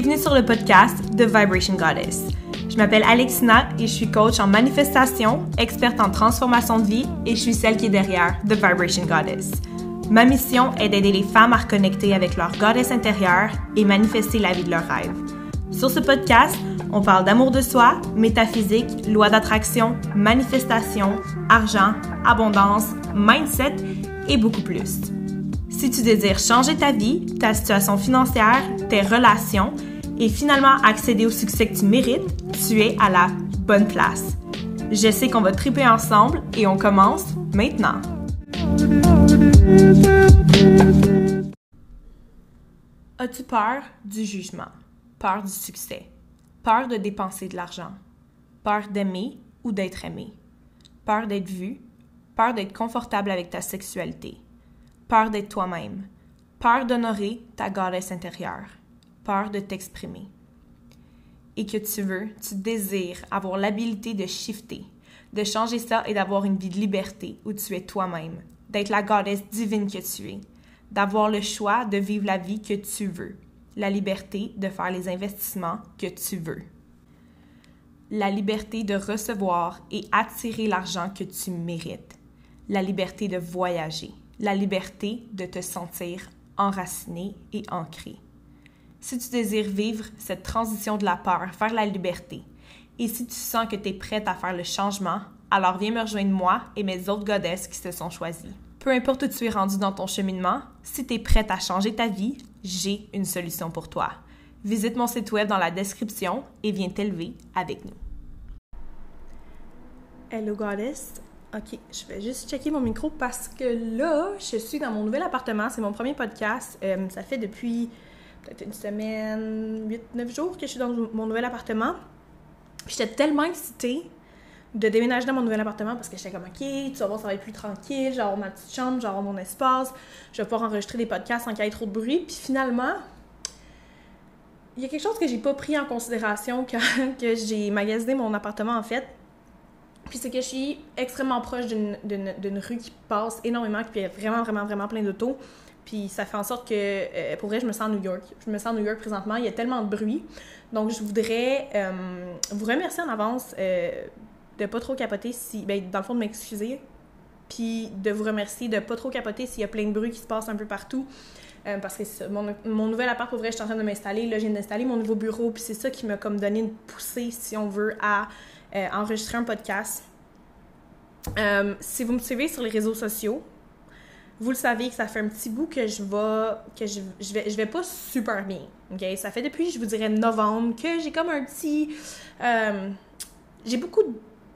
Bienvenue sur le podcast The Vibration Goddess. Je m'appelle Alexina et je suis coach en manifestation, experte en transformation de vie et je suis celle qui est derrière The Vibration Goddess. Ma mission est d'aider les femmes à reconnecter avec leur goddess intérieure et manifester la vie de leurs rêves. Sur ce podcast, on parle d'amour de soi, métaphysique, loi d'attraction, manifestation, argent, abondance, mindset et beaucoup plus. Si tu désires changer ta vie, ta situation financière, tes relations et finalement accéder au succès que tu mérites, tu es à la bonne place. Je sais qu'on va triper ensemble et on commence maintenant. As-tu peur du jugement? Peur du succès? Peur de dépenser de l'argent? Peur d'aimer ou d'être aimé? Peur d'être vu? Peur d'être confortable avec ta sexualité? Peur d'être toi-même, peur d'honorer ta goddess intérieure, peur de t'exprimer. Et que tu veux, tu désires avoir l'habilité de shifter, de changer ça et d'avoir une vie de liberté où tu es toi-même, d'être la goddess divine que tu es, d'avoir le choix de vivre la vie que tu veux, la liberté de faire les investissements que tu veux, la liberté de recevoir et attirer l'argent que tu mérites, la liberté de voyager, la liberté de te sentir enraciné et ancré. Si tu désires vivre cette transition de la peur vers la liberté, et si tu sens que tu es prête à faire le changement, alors viens me rejoindre moi et mes autres godesses qui se sont choisies. Peu importe où tu es rendu dans ton cheminement, si tu es prête à changer ta vie, j'ai une solution pour toi. Visite mon site web dans la description et viens t'élever avec nous. Hello Goddess, OK, je vais juste checker mon micro parce que là, je suis dans mon nouvel appartement. C'est mon premier podcast. Euh, ça fait depuis peut-être une semaine, 8-9 jours que je suis dans mon nouvel appartement. J'étais tellement excitée de déménager dans mon nouvel appartement parce que j'étais comme OK, tu vas voir, ça va être plus tranquille. J'ai ma petite chambre, j'ai mon espace. Je vais pouvoir enregistrer des podcasts sans qu'il y ait trop de bruit. Puis finalement, il y a quelque chose que j'ai pas pris en considération quand j'ai magasiné mon appartement en fait puis c'est que je suis extrêmement proche d'une rue qui passe énormément, puis il y a vraiment, vraiment, vraiment plein d'autos. Puis ça fait en sorte que, euh, pour vrai, je me sens à New York. Je me sens à New York présentement. Il y a tellement de bruit. Donc, je voudrais euh, vous remercier en avance euh, de pas trop capoter si. Ben, dans le fond, de m'excuser. Puis de vous remercier de pas trop capoter s'il y a plein de bruit qui se passe un peu partout. parce que mon, mon, nouvel appart, pour vrai, je suis en train de m'installer. Là, je viens d'installer mon nouveau bureau. Puis c'est ça qui m'a comme donné une poussée, si on veut, à euh, enregistrer un podcast. Euh, si vous me suivez sur les réseaux sociaux, vous le savez que ça fait un petit bout que je vais que je, vais pas super bien. OK, ça fait depuis je vous dirais novembre que j'ai comme un petit euh, j'ai beaucoup de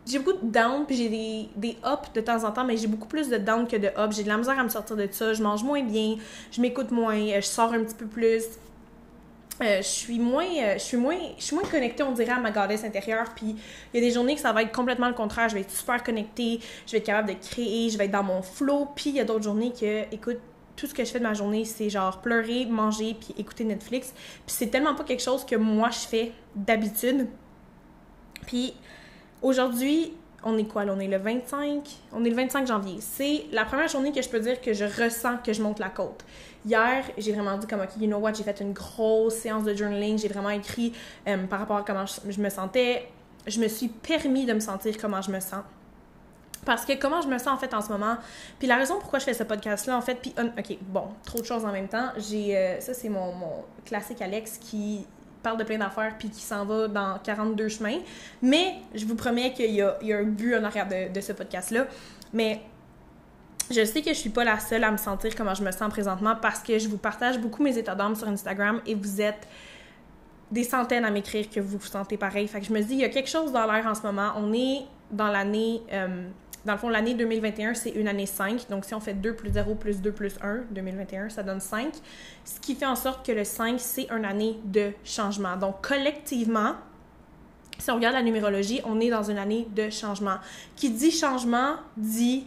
j'ai beaucoup de down puis j'ai des, des ups de temps en temps mais j'ai beaucoup plus de down que de up j'ai de la misère à me sortir de ça je mange moins bien je m'écoute moins je sors un petit peu plus euh, je suis moins euh, je suis moins je suis moins connectée on dirait à ma goddess intérieure. Puis il y a des journées que ça va être complètement le contraire. Je vais être super connectée je vais être capable de créer je vais être dans mon flow. Puis il y a d'autres journées que écoute tout ce que je fais de ma journée c'est genre pleurer manger puis écouter Netflix. Puis c'est tellement pas quelque chose que moi je fais d'habitude. Puis aujourd'hui on est quoi là? On est le 25? On est le 25 janvier. C'est la première journée que je peux dire que je ressens que je monte la côte. Hier, j'ai vraiment dit comme, OK, you know what, j'ai fait une grosse séance de journaling, j'ai vraiment écrit euh, par rapport à comment je, me sentais. Je me suis permis de me sentir comment je me sens. Parce que comment je me sens en fait en ce moment, puis la raison pourquoi je fais ce podcast-là en fait, puis ok, bon, trop de choses en même temps. J'ai, euh, ça c'est mon classique Alex qui parle de plein d'affaires puis qui s'en va dans 42 chemins. Mais je vous promets qu'il y y a un but en arrière de, de ce podcast-là. Mais je sais que je suis pas la seule à me sentir comment je me sens présentement parce que je vous partage beaucoup mes états d'âme sur Instagram et vous êtes des centaines à m'écrire que vous vous sentez pareil. Fait que je me dis, il y a quelque chose dans l'air en ce moment. On est dans l'année, euh, dans le fond, l'année 2021, c'est une année 5. Donc, si on fait 2 plus 0 plus 2 plus 1, 2021, ça donne 5. Ce qui fait en sorte que le 5, c'est une année de changement. Donc, collectivement, si on regarde la numérologie, on est dans une année de changement. Qui dit changement dit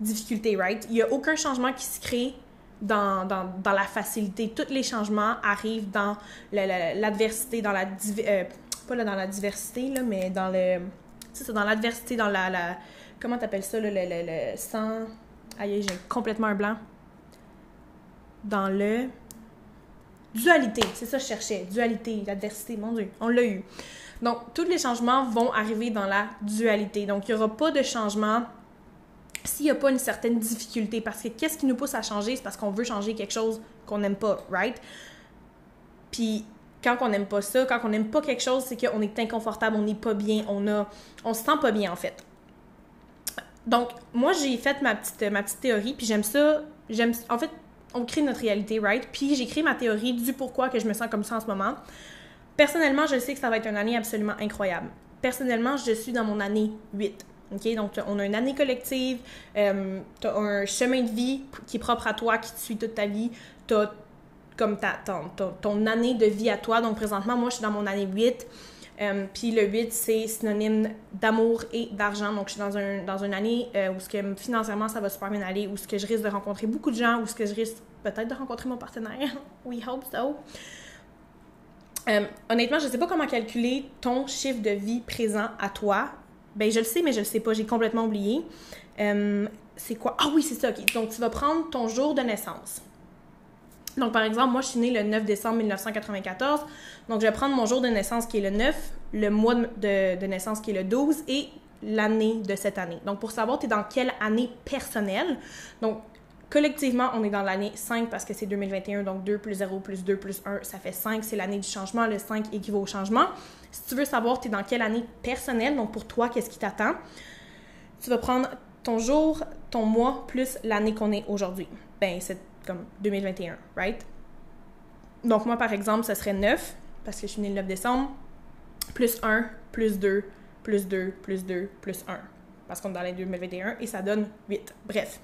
difficulté, right? Il n'y a aucun changement qui se crée dans, dans, dans, la facilité. Tous les changements arrivent dans l'adversité, dans la... Euh, pas là, dans la diversité, là, mais dans le... C'est dans l'adversité, dans la comment t'appelles ça, le, le, le, sans... Aïe, j'ai complètement un blanc. Dans le... dualité, c'est ça que je cherchais, dualité, l'adversité, mon Dieu, on l'a eu. Donc, tous les changements vont arriver dans la dualité. Donc, il n'y aura pas de changement s'il n'y a pas une certaine difficulté. Parce que qu'est-ce qui nous pousse à changer? C'est parce qu'on veut changer quelque chose qu'on n'aime pas, right? Puis, quand on n'aime pas ça, quand on n'aime pas quelque chose, c'est qu'on est inconfortable, on n'est pas bien, on a, on se sent pas bien, en fait. Donc, moi, j'ai fait ma petite, ma petite théorie, puis j'aime ça. J'aime, en fait, on crée notre réalité, right? Puis j'ai créé ma théorie du pourquoi que je me sens comme ça en ce moment. Personnellement, je sais que ça va être une année absolument incroyable. Personnellement, je suis dans mon année 8. OK? Donc, on a une année collective, euh, tu as un chemin de vie qui est propre à toi, qui te suit toute ta vie. Tu as comme ta, ton, ton, année de vie à toi. Donc, présentement, moi, je suis dans mon année 8. Euh, puis le 8, c'est synonyme d'amour et d'argent. Donc, je suis dans, un, dans une année euh, où ce que, financièrement, ça va super bien aller, où ce que je risque de rencontrer beaucoup de gens, où ce que je risque peut-être de rencontrer mon partenaire. We hope so. Euh, honnêtement, je ne sais pas comment calculer ton chiffre de vie présent à toi. Ben, je le sais, mais je le sais pas. J'ai complètement oublié. c'est quoi? Ah oui, c'est ça, OK. Donc, tu vas prendre ton jour de naissance. Donc, par exemple, moi, je suis née le 9 décembre 1994. Donc, je vais prendre mon jour de naissance qui est le 9, le mois de, naissance qui est le 12 et l'année de cette année. Donc, pour savoir, tu es dans quelle année personnelle? Donc, collectivement, on est dans l'année 5 parce que c'est 2021. Donc, 2 plus 0 plus 2 plus 1, ça fait 5. C'est l'année du changement. Le 5 équivaut au changement. Si tu veux savoir, tu es dans quelle année personnelle, donc pour toi, qu'est-ce qui t'attend, tu vas prendre ton jour, ton mois, plus l'année qu'on est aujourd'hui. Ben, comme 2021, right? Donc, moi, par exemple, ça serait 9, parce que je suis née le 9 décembre, plus 1, plus 2, plus 2, plus 2, plus 1. Parce qu'on est dans l'année 2021 et ça donne 8. Bref.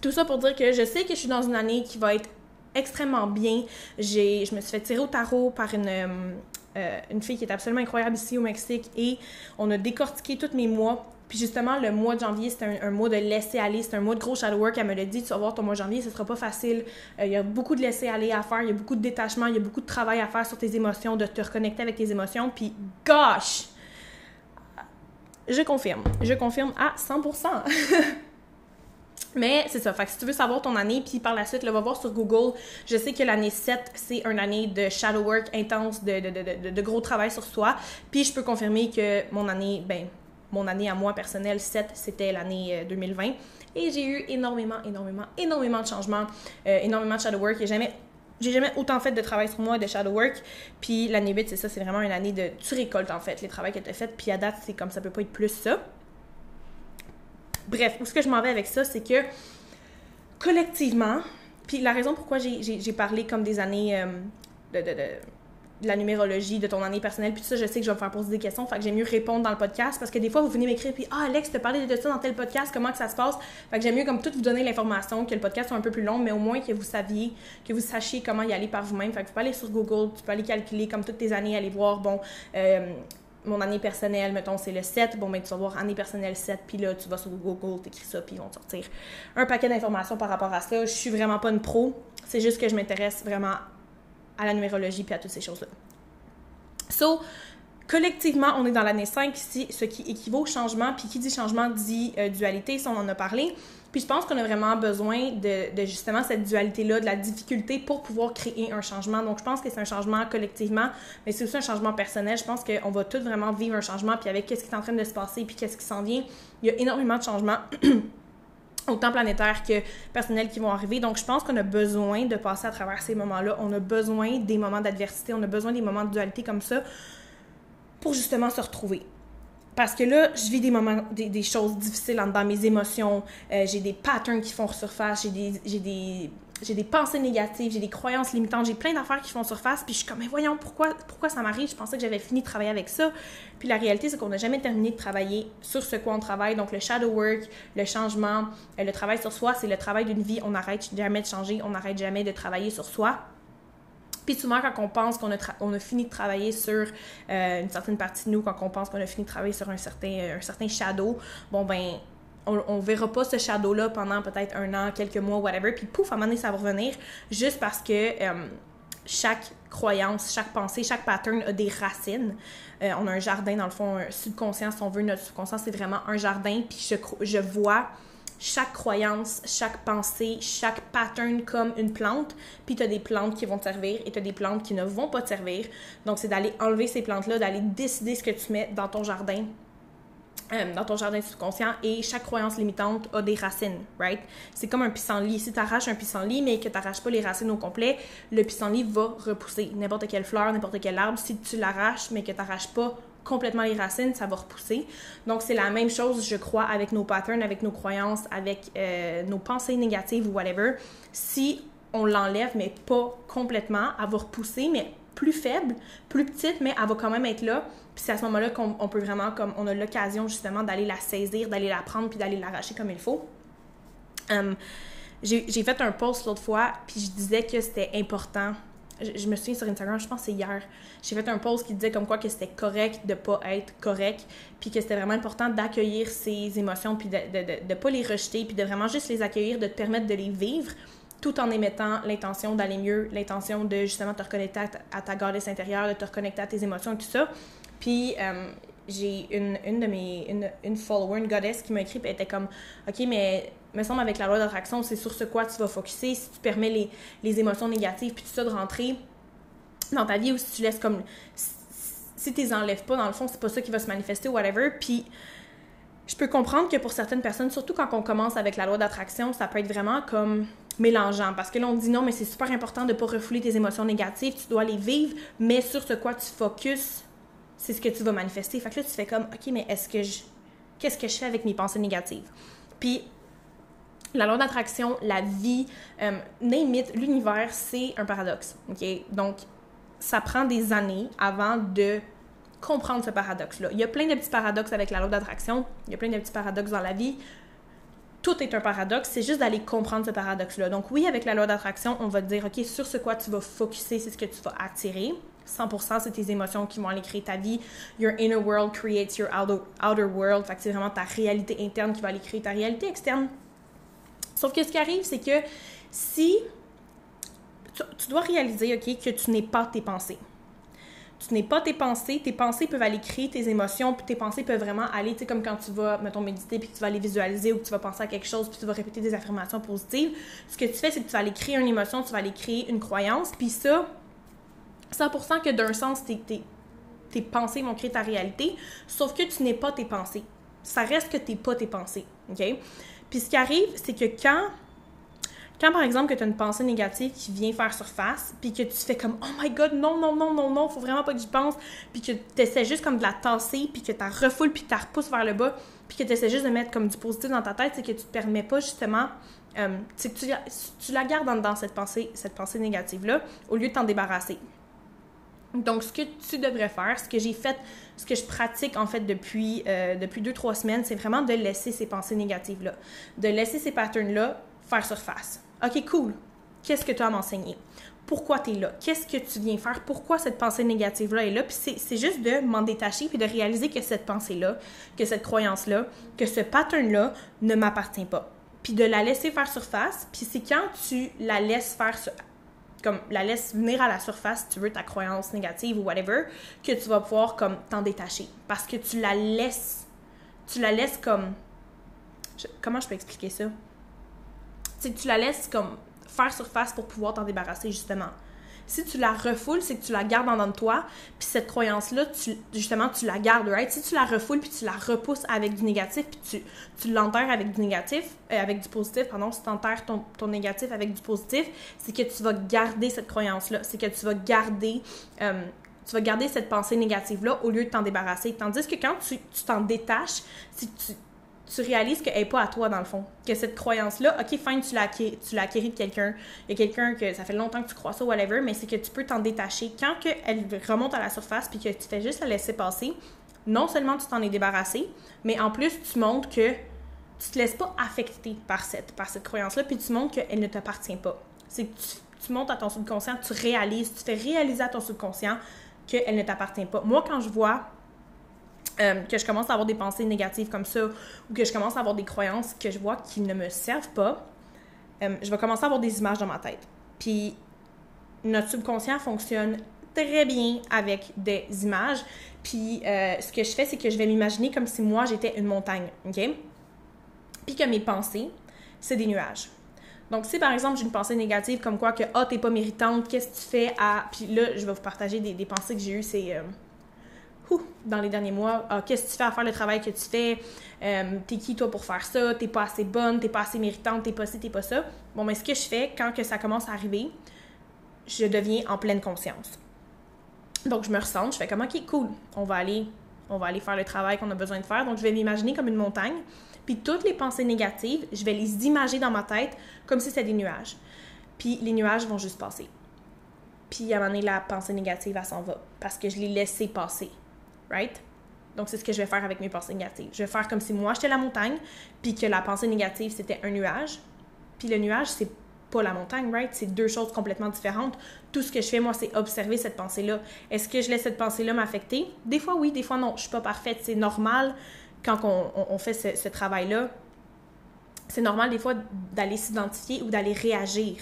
Tout ça pour dire que je sais que je suis dans une année qui va être extrêmement bien. J'ai, je me suis fait tirer au tarot par une, euh, une fille qui est absolument incroyable ici au Mexique et on a décortiqué tous mes mois puis justement, le mois de janvier, c'est un, mois de laisser aller, c'est un mois de gros shadow work. Elle me l'a dit, tu vas voir ton mois de janvier, ce sera pas facile. Euh, il y a beaucoup de laisser aller à faire, il y a beaucoup de détachement, il y a beaucoup de travail à faire sur tes émotions, de te reconnecter avec tes émotions. Puis, gosh! Je confirme. Je confirme à 100%. Mais c'est ça. Fait que si tu veux savoir ton année, puis par la suite, là, va voir sur Google. Je sais que l'année 7, c'est une année de shadow work intense, de, de, gros travail sur soi. Puis je peux confirmer que mon année, ben, mon année à moi personnelle, 7, c'était l'année 2020. Euh, Et j'ai eu énormément, énormément, énormément de changements, euh, énormément de shadow work. J'ai jamais, j'ai jamais autant fait de travail sur moi de shadow work. Puis l'année 8, c'est ça, c'est vraiment une année de. Tu récoltes en fait les travaux que tu as. Puis à date, c'est comme ça peut pas être plus ça. Bref, où ce que je m'en vais avec ça, c'est que collectivement, puis la raison pourquoi j'ai parlé comme des années euh, de la numérologie, de ton année personnelle, puis tout ça, je sais que je vais me faire poser des questions, fait que j'aime mieux répondre dans le podcast parce que des fois, vous venez m'écrire, puis Ah, Alex, te parlé de ça dans tel podcast, comment que ça se passe? Fait que j'aime mieux comme tout vous donner l'information, que le podcast soit un peu plus long, mais au moins que vous saviez, que vous sachiez comment y aller par vous-même. Fait que tu peux aller sur Google, tu peux aller calculer comme toutes tes années, aller voir, bon, euh, mon année personnelle, mettons, c'est le 7. Bon, ben, tu vas voir année personnelle 7, puis là, tu vas sur Google, t'écris ça, puis ils vont te sortir un paquet d'informations par rapport à ça. Je suis vraiment pas une pro. C'est juste que je m'intéresse vraiment à la numérologie puis à toutes ces choses-là. So, collectivement, on est dans l'année 5 ici, ce qui équivaut au changement. Puis qui dit changement dit euh, dualité, ça on en a parlé. Puis je pense qu'on a vraiment besoin de, justement cette dualité-là, de la difficulté pour pouvoir créer un changement. Donc je pense que c'est un changement collectivement, mais c'est aussi un changement personnel. Je pense qu'on va tous vraiment vivre un changement, puis avec qu'est-ce qui est en train de se passer, puis qu'est-ce qui s'en vient. Il y a énormément de changements. autant planétaires que personnels qui vont arriver. Donc, je pense qu'on a besoin de passer à travers ces moments-là. On a besoin des moments d'adversité, on a besoin des moments de dualité comme ça pour justement se retrouver. Parce que là, je vis des moments, des, choses difficiles dans mes émotions. Euh, j'ai des patterns qui font surface, j'ai des, j'ai des j'ai des pensées négatives, j'ai des croyances limitantes, j'ai plein d'affaires qui font surface, puis je suis comme, mais voyons, pourquoi, pourquoi ça m'arrive? Je pensais que j'avais fini de travailler avec ça. Puis la réalité, c'est qu'on n'a jamais terminé de travailler sur ce quoi on travaille. Donc le shadow work, le changement, euh, le travail sur soi, c'est le travail d'une vie. On n'arrête jamais de changer, on n'arrête jamais de travailler sur soi. Puis souvent, quand on pense qu'on a, fini de travailler sur euh, une certaine partie de nous, quand on pense qu'on a fini de travailler sur un certain, un certain shadow, bon ben on, ne verra pas ce shadow-là pendant peut-être un an, quelques mois, whatever, puis pouf, à un moment donné, ça va revenir juste parce que euh, chaque croyance, chaque pensée, chaque pattern a des racines. Euh, on a un jardin, dans le fond, un subconscient, si on veut, notre subconscient, c'est vraiment un jardin, puis je, je vois chaque croyance, chaque pensée, chaque pattern comme une plante, puis tu as des plantes qui vont te servir et tu as des plantes qui ne vont pas te servir. Donc, c'est d'aller enlever ces plantes-là, d'aller décider ce que tu mets dans ton jardin, euh, dans ton jardin subconscient et chaque croyance limitante a des racines, right? C'est comme un pissenlit. Si tu arraches un pissenlit mais que tu n'arraches pas les racines au complet, le pissenlit va repousser. N'importe quelle fleur, n'importe quel arbre, si tu l'arraches mais que tu n'arraches pas complètement les racines, ça va repousser. Donc, c'est la même chose, je crois, avec nos patterns, avec nos croyances, avec euh, nos pensées négatives ou whatever. Si on l'enlève, mais pas complètement, elle va repousser, mais plus faible, plus petite, mais elle va quand même être là. Puis c'est à ce moment-là qu'on peut vraiment, comme on a l'occasion justement d'aller la saisir, d'aller la prendre, puis d'aller l'arracher comme il faut. Hum, j'ai fait un post l'autre fois, puis je disais que c'était important. Je, me souviens sur Instagram, je pense que c'est hier, j'ai fait un post qui disait comme quoi que c'était correct de pas être correct, puis que c'était vraiment important d'accueillir ses émotions, puis de ne pas les rejeter, puis de vraiment juste les accueillir, de te permettre de les vivre, tout en émettant l'intention d'aller mieux, l'intention de justement te reconnecter à ta, goddess intérieure, de te reconnecter à tes émotions et tout ça. Puis euh, j'ai une, une de mes une, une follower, une goddess qui m'a écrit, elle était comme OK, mais me semble avec la loi d'attraction, c'est sur ce quoi tu vas focuser, si tu permets les, les émotions négatives puis tout ça de rentrer dans ta vie ou si tu laisses comme si tu les enlèves pas dans le fond, c'est pas ça qui va se manifester ou whatever. Puis je peux comprendre que pour certaines personnes, surtout quand on commence avec la loi d'attraction, ça peut être vraiment comme mélangeant. Parce que là, on dit non, mais c'est super important de pas refouler tes émotions négatives, tu dois les vivre, mais sur ce quoi tu focuses, c'est ce que tu vas manifester. Fait que là, tu fais comme, OK, mais est-ce que je. Qu'est-ce que je fais avec mes pensées négatives? Puis, la loi d'attraction, la vie, euh, name l'univers, c'est un paradoxe. OK? Donc, ça prend des années avant de comprendre ce paradoxe-là. Il y a plein de petits paradoxes avec la loi d'attraction, il y a plein de petits paradoxes dans la vie tout est un paradoxe, c'est juste d'aller comprendre ce paradoxe-là. Donc oui, avec la loi d'attraction, on va te dire, OK, sur ce quoi tu vas focuser, c'est ce que tu vas attirer. 100%, c'est tes émotions qui vont aller créer ta vie. Your inner world creates your outer, world. Fait que c'est vraiment ta réalité interne qui va aller créer ta réalité externe. Sauf que ce qui arrive, c'est que si tu dois réaliser, OK, que tu n'es pas tes pensées tu n'es pas tes pensées, tes pensées peuvent aller créer tes émotions, puis tes pensées peuvent vraiment aller, tu sais, comme quand tu vas, mettons, méditer, puis tu vas aller visualiser ou que tu vas penser à quelque chose, puis tu vas répéter des affirmations positives. Ce que tu fais, c'est que tu vas aller créer une émotion, tu vas aller créer une croyance, puis ça, 100% que d'un sens, tes, tes, tes pensées vont créer ta réalité, sauf que tu n'es pas tes pensées. Ça reste que tu n'es pas tes pensées, OK? Puis ce qui arrive, c'est que quand quand par exemple que tu as une pensée négative qui vient faire surface, puis que tu fais comme Oh my god, non, non, non, non, non, faut vraiment pas que j'y pense, puis que tu essaies juste comme de la tasser, puis que tu la refoules, puis que tu la repousses vers le bas, puis que tu essaies juste de mettre comme du positif dans ta tête, c'est que tu te permets pas justement. Euh, c'est que tu, la gardes dans, cette pensée, cette pensée négative-là, au lieu de t'en débarrasser. Donc, ce que tu devrais faire, ce que j'ai fait, ce que je pratique en fait depuis, euh, depuis deux, trois semaines, c'est vraiment de laisser ces pensées négatives-là, de laisser ces patterns-là faire surface. OK, cool. Qu'est-ce que tu as à m'enseigner? Pourquoi tu es là? Qu'est-ce que tu viens faire? Pourquoi cette pensée négative-là est là? Puis c'est juste de m'en détacher puis de réaliser que cette pensée-là, que cette croyance-là, que ce pattern-là ne m'appartient pas. Puis de la laisser faire surface. Puis c'est quand tu la laisses faire comme la laisses venir à la surface, si tu veux, ta croyance négative ou whatever, que tu vas pouvoir comme t'en détacher. Parce que tu la laisses, tu la laisses comme... comment je peux expliquer ça? C'est que tu la laisses comme faire surface pour pouvoir t'en débarrasser, justement. Si tu la refoules, c'est que tu la gardes en dedans de toi, puis cette croyance-là, justement, tu la gardes, right? Si tu la refoules, puis tu la repousses avec du négatif, puis tu, tu l'enterres avec du négatif, euh, avec du positif, pardon, si tu enterres ton, ton, négatif avec du positif, c'est que tu vas garder cette croyance-là, c'est que tu vas garder... Euh, tu cette pensée négative-là au lieu de t'en débarrasser. Tandis que quand tu t'en détaches, si tu, tu réalises qu'elle n'est pas à toi, dans le fond. Que cette croyance-là, OK, fine, tu l'as acquis, de quelqu'un. Il y a quelqu'un que ça fait longtemps que tu crois ça, whatever, mais c'est que tu peux t'en détacher. Quand elle remonte à la surface puis que tu fais juste la laisser passer, non seulement tu t'en es débarrassé, mais en plus, tu montres que tu te laisses pas affecter par cette, croyance-là, puis tu montres qu'elle ne t'appartient pas. C'est que tu, tu montes à ton subconscient, tu réalises, tu fais réaliser à ton subconscient qu'elle ne t'appartient pas. Moi, quand je vois euh, que je commence à avoir des pensées négatives comme ça, ou que je commence à avoir des croyances que je vois qui ne me servent pas, euh, je vais commencer à avoir des images dans ma tête. Puis notre subconscient fonctionne très bien avec des images. Puis euh, ce que je fais, c'est que je vais m'imaginer comme si moi j'étais une montagne, ok? puis que mes pensées, c'est des nuages. Donc, si par exemple j'ai une pensée négative comme quoi que ah, t'es pas méritante, qu'est-ce que tu fais à. Puis là, je vais vous partager des, pensées que j'ai eues, c'est. Dans les derniers mois, ah, qu'est-ce que tu fais à faire le travail que tu fais, euh, t'es qui toi pour faire ça, t'es pas assez bonne, t'es pas assez méritante, t'es pas ci, t'es pas ça. Bon, mais ce que je fais quand que ça commence à arriver, je deviens en pleine conscience. Donc, je me ressens, je fais comme, OK, cool, on va aller, on va aller faire le travail qu'on a besoin de faire. Donc, je vais m'imaginer comme une montagne. Puis, toutes les pensées négatives, je vais les imager dans ma tête comme si c'était des nuages. Puis, les nuages vont juste passer. Puis, à un moment donné, la pensée négative, elle s'en va. Parce que je l'ai laissé passer. Donc, c'est ce que je vais faire avec mes pensées négatives. Je vais faire comme si moi, j'étais la montagne, puis que la pensée négative, c'était un nuage. Puis le nuage, c'est pas la montagne, right? C'est deux choses complètement différentes. Tout ce que je fais, moi, c'est observer cette pensée-là. Est-ce que je laisse cette pensée-là m'affecter? Des fois, oui, des fois, non. Je suis pas parfaite. C'est normal quand on, fait ce, travail-là. C'est normal, des fois, d'aller s'identifier ou d'aller réagir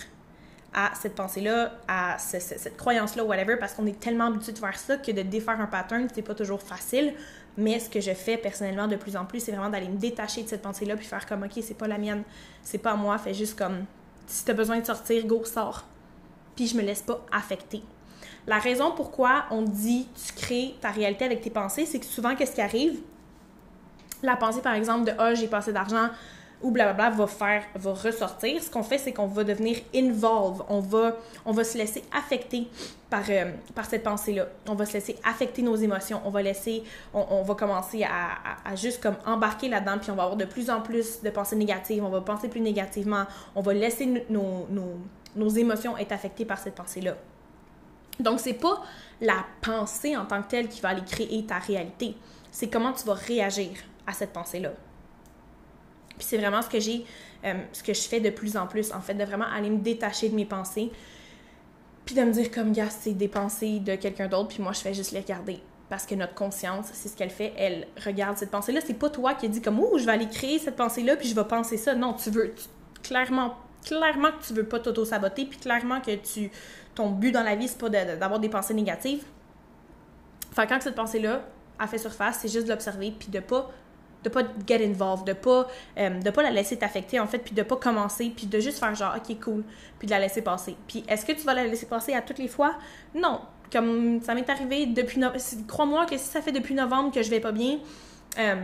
à cette pensée-là, à cette croyance-là, whatever, parce qu'on est tellement habitué de faire ça que de défaire un pattern, c'est pas toujours facile. Mais ce que je fais personnellement de plus en plus, c'est vraiment d'aller me détacher de cette pensée-là puis faire comme, OK, c'est pas la mienne, c'est pas moi, fais juste comme si tu as besoin de sortir, go, sors. Puis je me laisse pas affecter. La raison pourquoi on dit tu crées ta réalité avec tes pensées, c'est que souvent, qu'est-ce qui arrive? La pensée, par exemple, de Ah, oh, j'ai passé d'argent, ou blablabla va faire, va ressortir, ce qu'on fait, c'est qu'on va devenir involve. On va, se laisser affecter par, euh, par cette pensée-là. On va se laisser affecter nos émotions. On va laisser, on, va commencer à, juste comme embarquer là-dedans, puis on va avoir de plus en plus de pensées négatives. On va penser plus négativement. On va laisser nos émotions être affectées par cette pensée-là. Donc, c'est pas la pensée en tant que telle qui va aller créer ta réalité. C'est comment tu vas réagir à cette pensée-là. Puis c'est vraiment ce que j'ai, euh, ce que je fais de plus en plus, en fait, de vraiment aller me détacher de mes pensées, puis de me dire comme, gars, c'est des pensées de quelqu'un d'autre, puis moi, je fais juste les regarder. Parce que notre conscience, c'est ce qu'elle fait, elle regarde cette pensée-là. C'est pas toi qui dis comme, oh, je vais aller créer cette pensée-là, puis je vais penser ça. Non, tu veux, clairement, clairement que tu veux pas t'auto-saboter, puis clairement que tu, ton but dans la vie, c'est pas d'avoir des pensées négatives. Enfin, quand cette pensée-là a fait surface, c'est juste l'observer, puis de pas de pas get involved, de pas, euh, de pas la laisser t'affecter en fait, puis de pas commencer, puis de juste faire genre ok cool, puis de la laisser passer. Puis est-ce que tu vas la laisser passer à toutes les fois? Non, comme ça m'est arrivé depuis crois-moi que si ça fait depuis novembre que je vais pas bien, euh,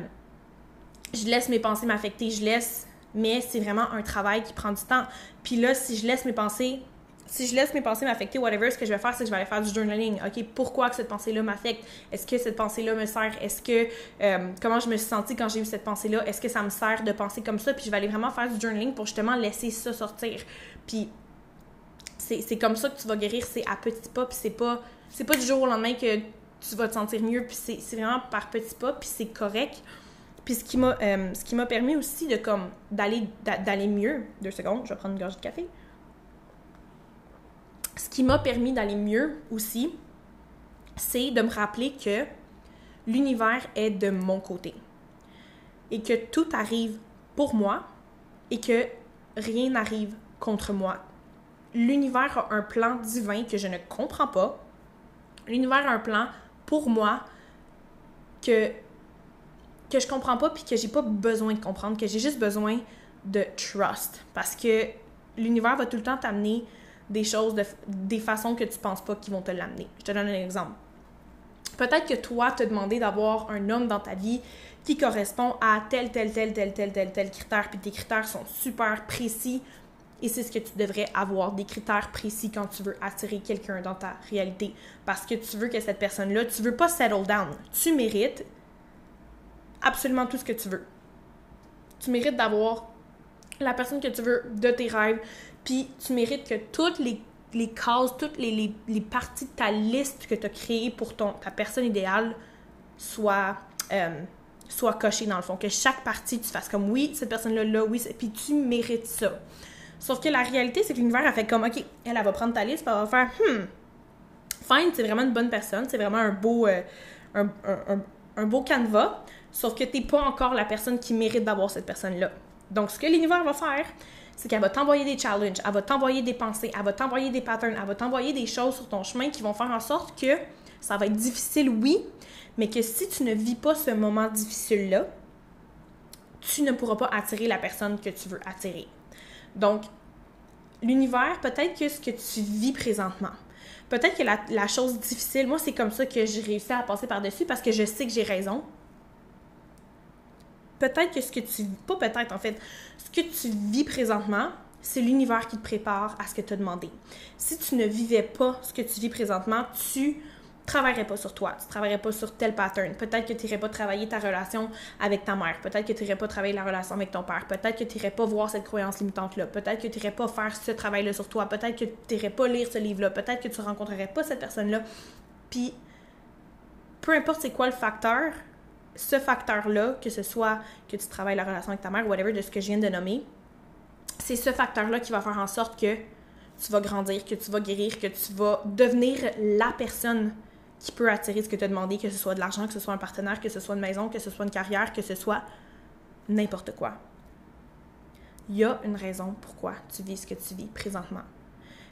je laisse mes pensées m'affecter, je laisse, mais c'est vraiment un travail qui prend du temps. Puis là, si je laisse mes pensées si je laisse mes pensées m'affecter, whatever, ce que je vais faire, c'est que je vais aller faire du journaling. OK, pourquoi que cette pensée-là m'affecte? Est-ce que cette pensée-là me sert? Est-ce que, euh, comment je me suis sentie quand j'ai eu cette pensée-là? Est-ce que ça me sert de penser comme ça? Puis je vais aller vraiment faire du journaling pour justement laisser ça sortir. Puis c'est comme ça que tu vas guérir, c'est à petits pas, puis c'est pas, pas du jour au lendemain que tu vas te sentir mieux, puis c'est vraiment par petits pas, puis c'est correct. Puis ce qui m'a euh, permis aussi de comme d'aller mieux. Deux secondes, je vais prendre une gorge de café ce qui m'a permis d'aller mieux aussi, c'est de me rappeler que l'univers est de mon côté et que tout arrive pour moi et que rien n'arrive contre moi. L'univers a un plan divin que je ne comprends pas. L'univers a un plan pour moi que que je comprends pas puis que j'ai pas besoin de comprendre, que j'ai juste besoin de trust parce que l'univers va tout le temps t'amener des choses, des façons que tu penses pas qu'ils vont te l'amener. Je te donne un exemple. Peut-être que toi, te demander d'avoir un homme dans ta vie qui correspond à tel, tel, tel, tel, tel, tel, tel critère, puis tes critères sont super précis, et c'est ce que tu devrais avoir, des critères précis quand tu veux attirer quelqu'un dans ta réalité. Parce que tu veux que cette personne-là, tu veux pas settle down. Tu mérites absolument tout ce que tu veux. Tu mérites d'avoir la personne que tu veux de tes rêves, puis tu mérites que toutes les, les cases, toutes les, parties de ta liste que tu as créées pour ta personne idéale soient, euh, soient cochées dans le fond. Que chaque partie, tu fasses comme oui, cette personne-là, là, oui, puis tu mérites ça. Sauf que la réalité, c'est que l'univers a fait comme, OK, elle, va prendre ta liste, elle va faire, hmm, fine, c'est vraiment une bonne personne, c'est vraiment un beau, euh, un, beau canevas, sauf que tu n'es pas encore la personne qui mérite d'avoir cette personne-là. Donc, ce que l'univers va faire, c'est qu'elle va t'envoyer des challenges, elle va t'envoyer des pensées, elle va t'envoyer des patterns, elle va t'envoyer des choses sur ton chemin qui vont faire en sorte que ça va être difficile, oui, mais que si tu ne vis pas ce moment difficile-là, tu ne pourras pas attirer la personne que tu veux attirer. Donc, l'univers, peut-être que ce que tu vis présentement, peut-être que la, chose difficile, moi, c'est comme ça que j'ai réussi à passer par-dessus parce que je sais que j'ai raison. Peut-être que ce que tu pas peut-être en fait, ce que tu vis présentement, c'est l'univers qui te prépare à ce que tu as demandé. Si tu ne vivais pas ce que tu vis présentement, tu travaillerais pas sur toi, tu travaillerais pas sur tel pattern. Peut-être que tu n'irais pas travailler ta relation avec ta mère, peut-être que tu n'irais pas travailler la relation avec ton père, peut-être que tu n'irais pas voir cette croyance limitante-là, peut-être que tu n'irais pas faire ce travail-là sur toi, peut-être que tu n'irais pas lire ce livre-là, peut-être que tu rencontrerais pas cette personne-là. Puis, peu importe c'est quoi le facteur, ce facteur-là, que ce soit que tu travailles la relation avec ta mère, whatever, de ce que je viens de nommer, c'est ce facteur-là qui va faire en sorte que tu vas grandir, que tu vas guérir, que tu vas devenir la personne qui peut attirer ce que tu as demandé, que ce soit de l'argent, que ce soit un partenaire, que ce soit une maison, que ce soit une carrière, que ce soit n'importe quoi. Il y a une raison pourquoi tu vis ce que tu vis présentement.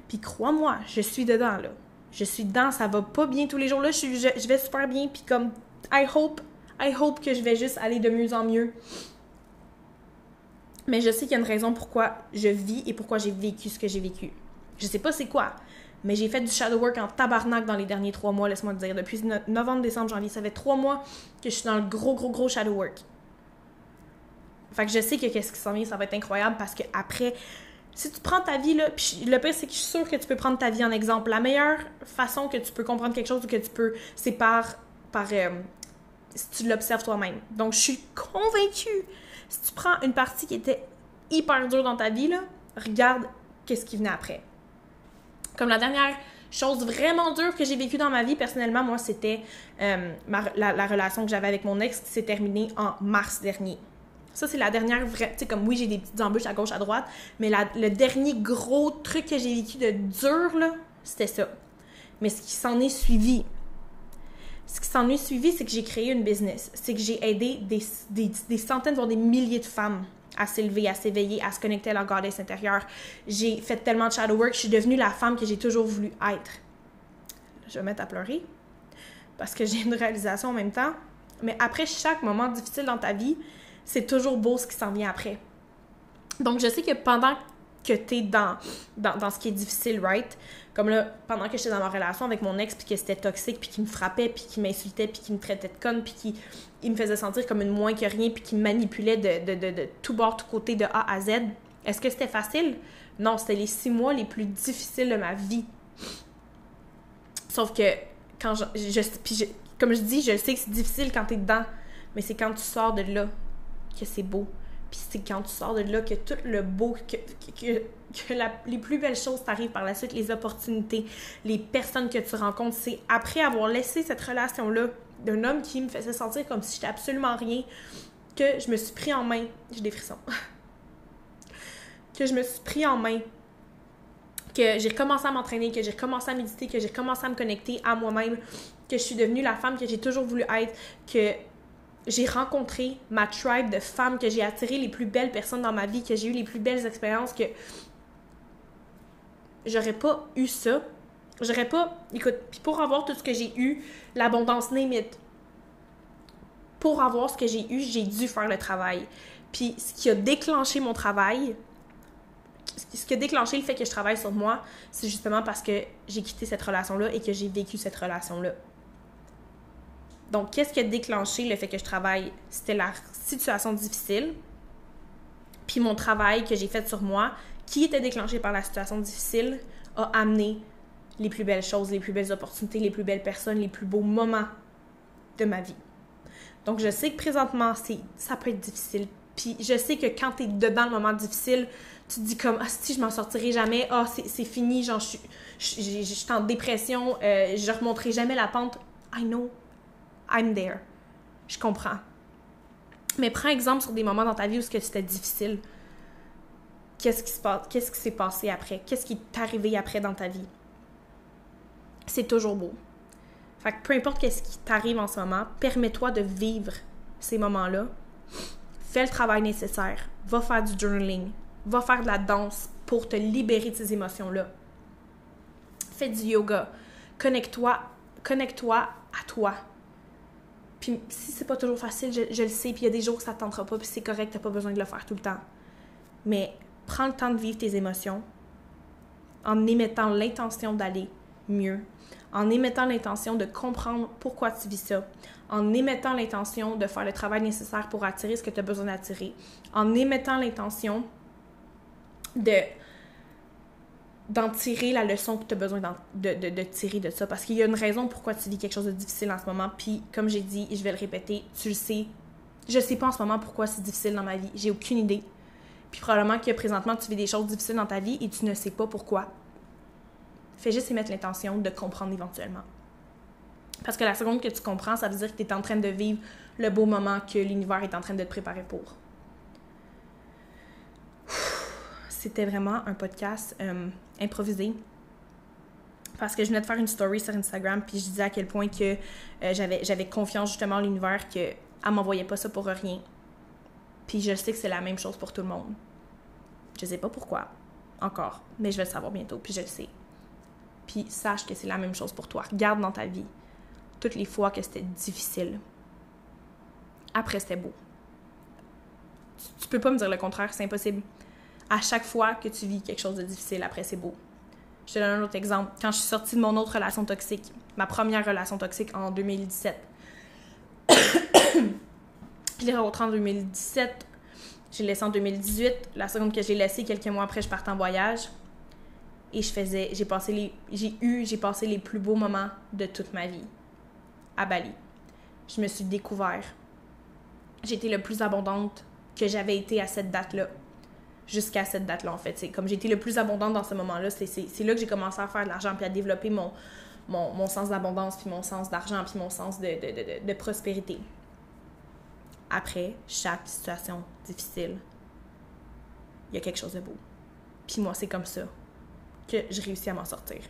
Puis crois-moi, je suis dedans là. Je suis dedans, ça va pas bien tous les jours là, je, je, vais super bien puis comme I hope I hope que je vais juste aller de mieux en mieux. Mais je sais qu'il y a une raison pourquoi je vis et pourquoi j'ai vécu ce que j'ai vécu. Je sais pas c'est quoi, mais j'ai fait du shadow work en tabarnak dans les derniers trois mois, laisse-moi te dire. Depuis novembre, décembre, janvier, ça fait trois mois que je suis dans le gros, gros, gros shadow work. Fait que je sais que qu'est-ce qui s'en vient, ça va être incroyable parce que après, si tu prends ta vie, là, puis le pire, c'est que je suis sûre que tu peux prendre ta vie en exemple. La meilleure façon que tu peux comprendre quelque chose ou que tu peux, c'est par, par euh, si tu l'observes toi-même. Donc, je suis convaincue, si tu prends une partie qui était hyper dure dans ta vie, regarde qu'est-ce qui venait après. Comme la dernière chose vraiment dure que j'ai vécue dans ma vie, personnellement, moi, c'était euh, la, relation que j'avais avec mon ex qui s'est terminée en mars dernier. Ça, c'est la dernière vraie. Tu sais, comme oui, j'ai des petites embûches à gauche, à droite, mais le dernier gros truc que j'ai vécu de dur, là, c'était ça. Mais ce qui s'en est suivi, ce qui s'en est suivi, c'est que j'ai créé une business. C'est que j'ai aidé des, des, centaines, voire des milliers de femmes à s'élever, à s'éveiller, à se connecter à leur goddess intérieure. J'ai fait tellement de shadow work, je suis devenue la femme que j'ai toujours voulu être. Je vais mettre à pleurer parce que j'ai une réalisation en même temps. Mais après chaque moment difficile dans ta vie, c'est toujours beau ce qui s'en vient après. Donc, je sais que pendant que tu es dans, dans, dans, ce qui est difficile, right? Comme là, pendant que j'étais dans ma relation avec mon ex, puis que c'était toxique, puis qui me frappait, puis qui m'insultait, puis qui me traitait de conne, puis qui il me faisait sentir comme une moins que rien, puis qui me manipulait de, de, de, tout bord, tout côté, de A à Z. Est-ce que c'était facile? Non, c'était les six mois les plus difficiles de ma vie. Sauf que, quand je, je, comme je dis, je sais que c'est difficile quand t'es dedans, mais c'est quand tu sors de là que c'est beau. Puis c'est quand tu sors de là que tout le beau, que les plus belles choses t'arrivent par la suite, les opportunités, les personnes que tu rencontres. C'est après avoir laissé cette relation-là d'un homme qui me faisait sentir comme si j'étais absolument rien que je me suis pris en main. J'ai des frissons. que je me suis pris en main. Que j'ai commencé à m'entraîner, que j'ai commencé à méditer, que j'ai commencé à me connecter à moi-même, que je suis devenue la femme que j'ai toujours voulu être, que j'ai rencontré ma tribe de femmes, que j'ai attiré les plus belles personnes dans ma vie, que j'ai eu les plus belles expériences, que j'aurais pas eu ça. J'aurais pas. Écoute, puis pour avoir tout ce que j'ai eu, l'abondance limite. Pour avoir ce que j'ai eu, j'ai dû faire le travail. Puis ce qui a déclenché mon travail, ce qui a déclenché le fait que je travaille sur moi, c'est justement parce que j'ai quitté cette relation-là et que j'ai vécu cette relation-là. Donc, qu'est-ce qui a déclenché le fait que je travaille? C'était la situation difficile, puis mon travail que j'ai fait sur moi, qui était déclenché par la situation difficile, a amené les plus belles choses, les plus belles opportunités, les plus belles personnes, les plus beaux moments de ma vie. Donc, je sais que présentement, c'est, ça peut être difficile. Puis, je sais que quand tu es dedans le moment difficile, tu te dis comme, ah, si, je m'en sortirai jamais, ah, c'est, fini, genre, je suis en dépression, euh, je remonterai jamais la pente. I know, I'm there. Je comprends. Mais prends exemple sur des moments dans ta vie où c'était difficile. Qu'est-ce qui se passe? Qu'est-ce qui s'est passé après? Qu'est-ce qui t'est arrivé après dans ta vie? C'est toujours beau. Fait que peu importe qu'est-ce qui t'arrive en ce moment, permets-toi de vivre ces moments-là. Fais le travail nécessaire. Va faire du journaling. Va faire de la danse pour te libérer de ces émotions-là. Fais du yoga. Connecte-toi connecte-toi à toi Puis si c'est pas toujours facile, je, le sais, puis il y a des jours où ça ne tentera pas, puis c'est correct, t'as pas besoin de le faire tout le temps. Mais prends le temps de vivre tes émotions en émettant l'intention d'aller mieux, en émettant l'intention de comprendre pourquoi tu vis ça, en émettant l'intention de faire le travail nécessaire pour attirer ce que tu as besoin d'attirer, en émettant l'intention de d'en tirer la leçon que tu as besoin de, de, de, tirer de ça. Parce qu'il y a une raison pourquoi tu vis quelque chose de difficile en ce moment. Puis, comme j'ai dit, et je vais le répéter, tu le sais. Je sais pas en ce moment pourquoi c'est difficile dans ma vie. J'ai aucune idée. Puis, probablement que présentement, tu vis des choses difficiles dans ta vie et tu ne sais pas pourquoi. Fais juste y mettre l'intention de comprendre éventuellement. Parce que la seconde que tu comprends, ça veut dire que tu es en train de vivre le beau moment que l'univers est en train de te préparer pour. C'était vraiment un podcast euh, improvisé. Parce que je venais de faire une story sur Instagram, puis je disais à quel point que euh, j'avais, confiance justement en l'univers qu'elle m'envoyait pas ça pour rien. Puis je sais que c'est la même chose pour tout le monde. Je sais pas pourquoi, encore, mais je vais le savoir bientôt, puis je le sais. Puis sache que c'est la même chose pour toi. Regarde dans ta vie toutes les fois que c'était difficile. Après, c'était beau. Tu, peux pas me dire le contraire, c'est impossible. À chaque fois que tu vis quelque chose de difficile, après, c'est beau. Je te donne un autre exemple. Quand je suis sortie de mon autre relation toxique, ma première relation toxique en 2017, je l'ai rencontrée en 2017, j'ai laissé en 2018. La seconde que j'ai laissée, quelques mois après, je partais en voyage. Et je faisais, j'ai passé les, j'ai eu, j'ai passé les plus beaux moments de toute ma vie à Bali. Je me suis découvert. J'étais le plus abondante que j'avais été à cette date-là. Jusqu'à cette date-là, en fait. C'est comme j'étais le plus abondante dans ce moment-là, c'est là que j'ai commencé à faire de l'argent puis à développer mon, mon, sens d'abondance, puis mon sens d'argent, puis mon sens de, de, de, prospérité. Après chaque situation difficile, il y a quelque chose de beau. Puis moi, c'est comme ça que je réussis à m'en sortir.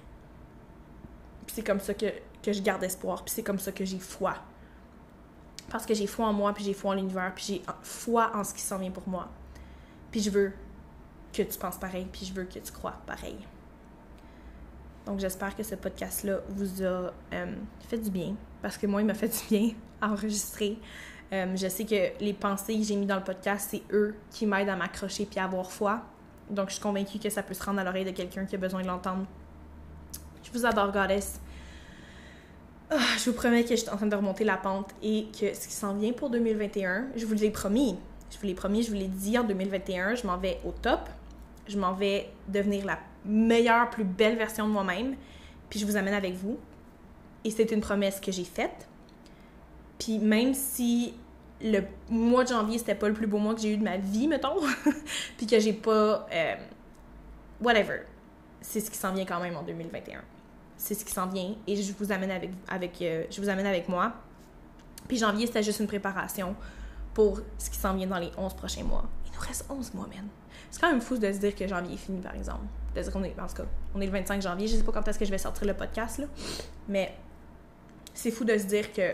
Puis c'est comme ça que que je garde espoir, puis c'est comme ça que j'ai foi. Parce que j'ai foi en moi, puis j'ai foi en l'univers, puis j'ai foi en ce qui s'en vient pour moi. Puis je veux que tu penses pareil, puis je veux que tu crois pareil. Donc j'espère que ce podcast-là vous a euh, fait du bien, parce que moi, il m'a fait du bien à enregistrer. Euh, je sais que les pensées que j'ai mis dans le podcast, c'est eux qui m'aident à m'accrocher puis à avoir foi. Donc je suis convaincue que ça peut se rendre à l'oreille de quelqu'un qui a besoin de l'entendre. Je vous adore, Goddess. Ah, je vous promets que je suis en train de remonter la pente et que ce qui s'en vient pour 2021, je vous l'ai promis. Je vous l'ai promis, je vous l'ai dit en 2021, je m'en vais au top. Je m'en vais devenir la meilleure, plus belle version de moi-même. Puis je vous amène avec vous. Et c'est une promesse que j'ai faite. Puis même si le mois de janvier, c'était pas le plus beau mois que j'ai eu de ma vie, mettons, puis que j'ai pas. Euh, whatever. C'est ce qui s'en vient quand même en 2021 c'est ce qui s'en vient et je vous amène avec, avec, euh, je vous amène avec moi. Puis janvier, c'était juste une préparation pour ce qui s'en vient dans les 11 prochains mois. Il nous reste 11 mois, man. C'est quand même fou de se dire que janvier est fini, par exemple. De dire qu'on est, en tout cas, on est le 25 janvier. Je sais pas quand est-ce que je vais sortir le podcast, là. Mais c'est fou de se dire que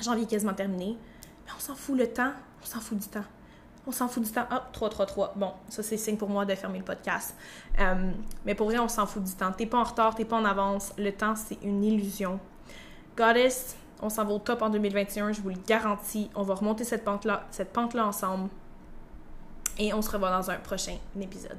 janvier est quasiment terminé. On s'en fout le temps. On s'en fout du temps on s'en fout du temps. Ah, 3, 3, 3. Bon, ça, c'est signe pour moi de fermer le podcast. Euh, mais pour vrai, on s'en fout du temps. T'es pas en retard, t'es pas en avance. Le temps, c'est une illusion. Goddess, on s'en va au top en 2021, je vous le garantis. On va remonter cette pente-là, cette pente-là ensemble. Et on se revoit dans un prochain épisode.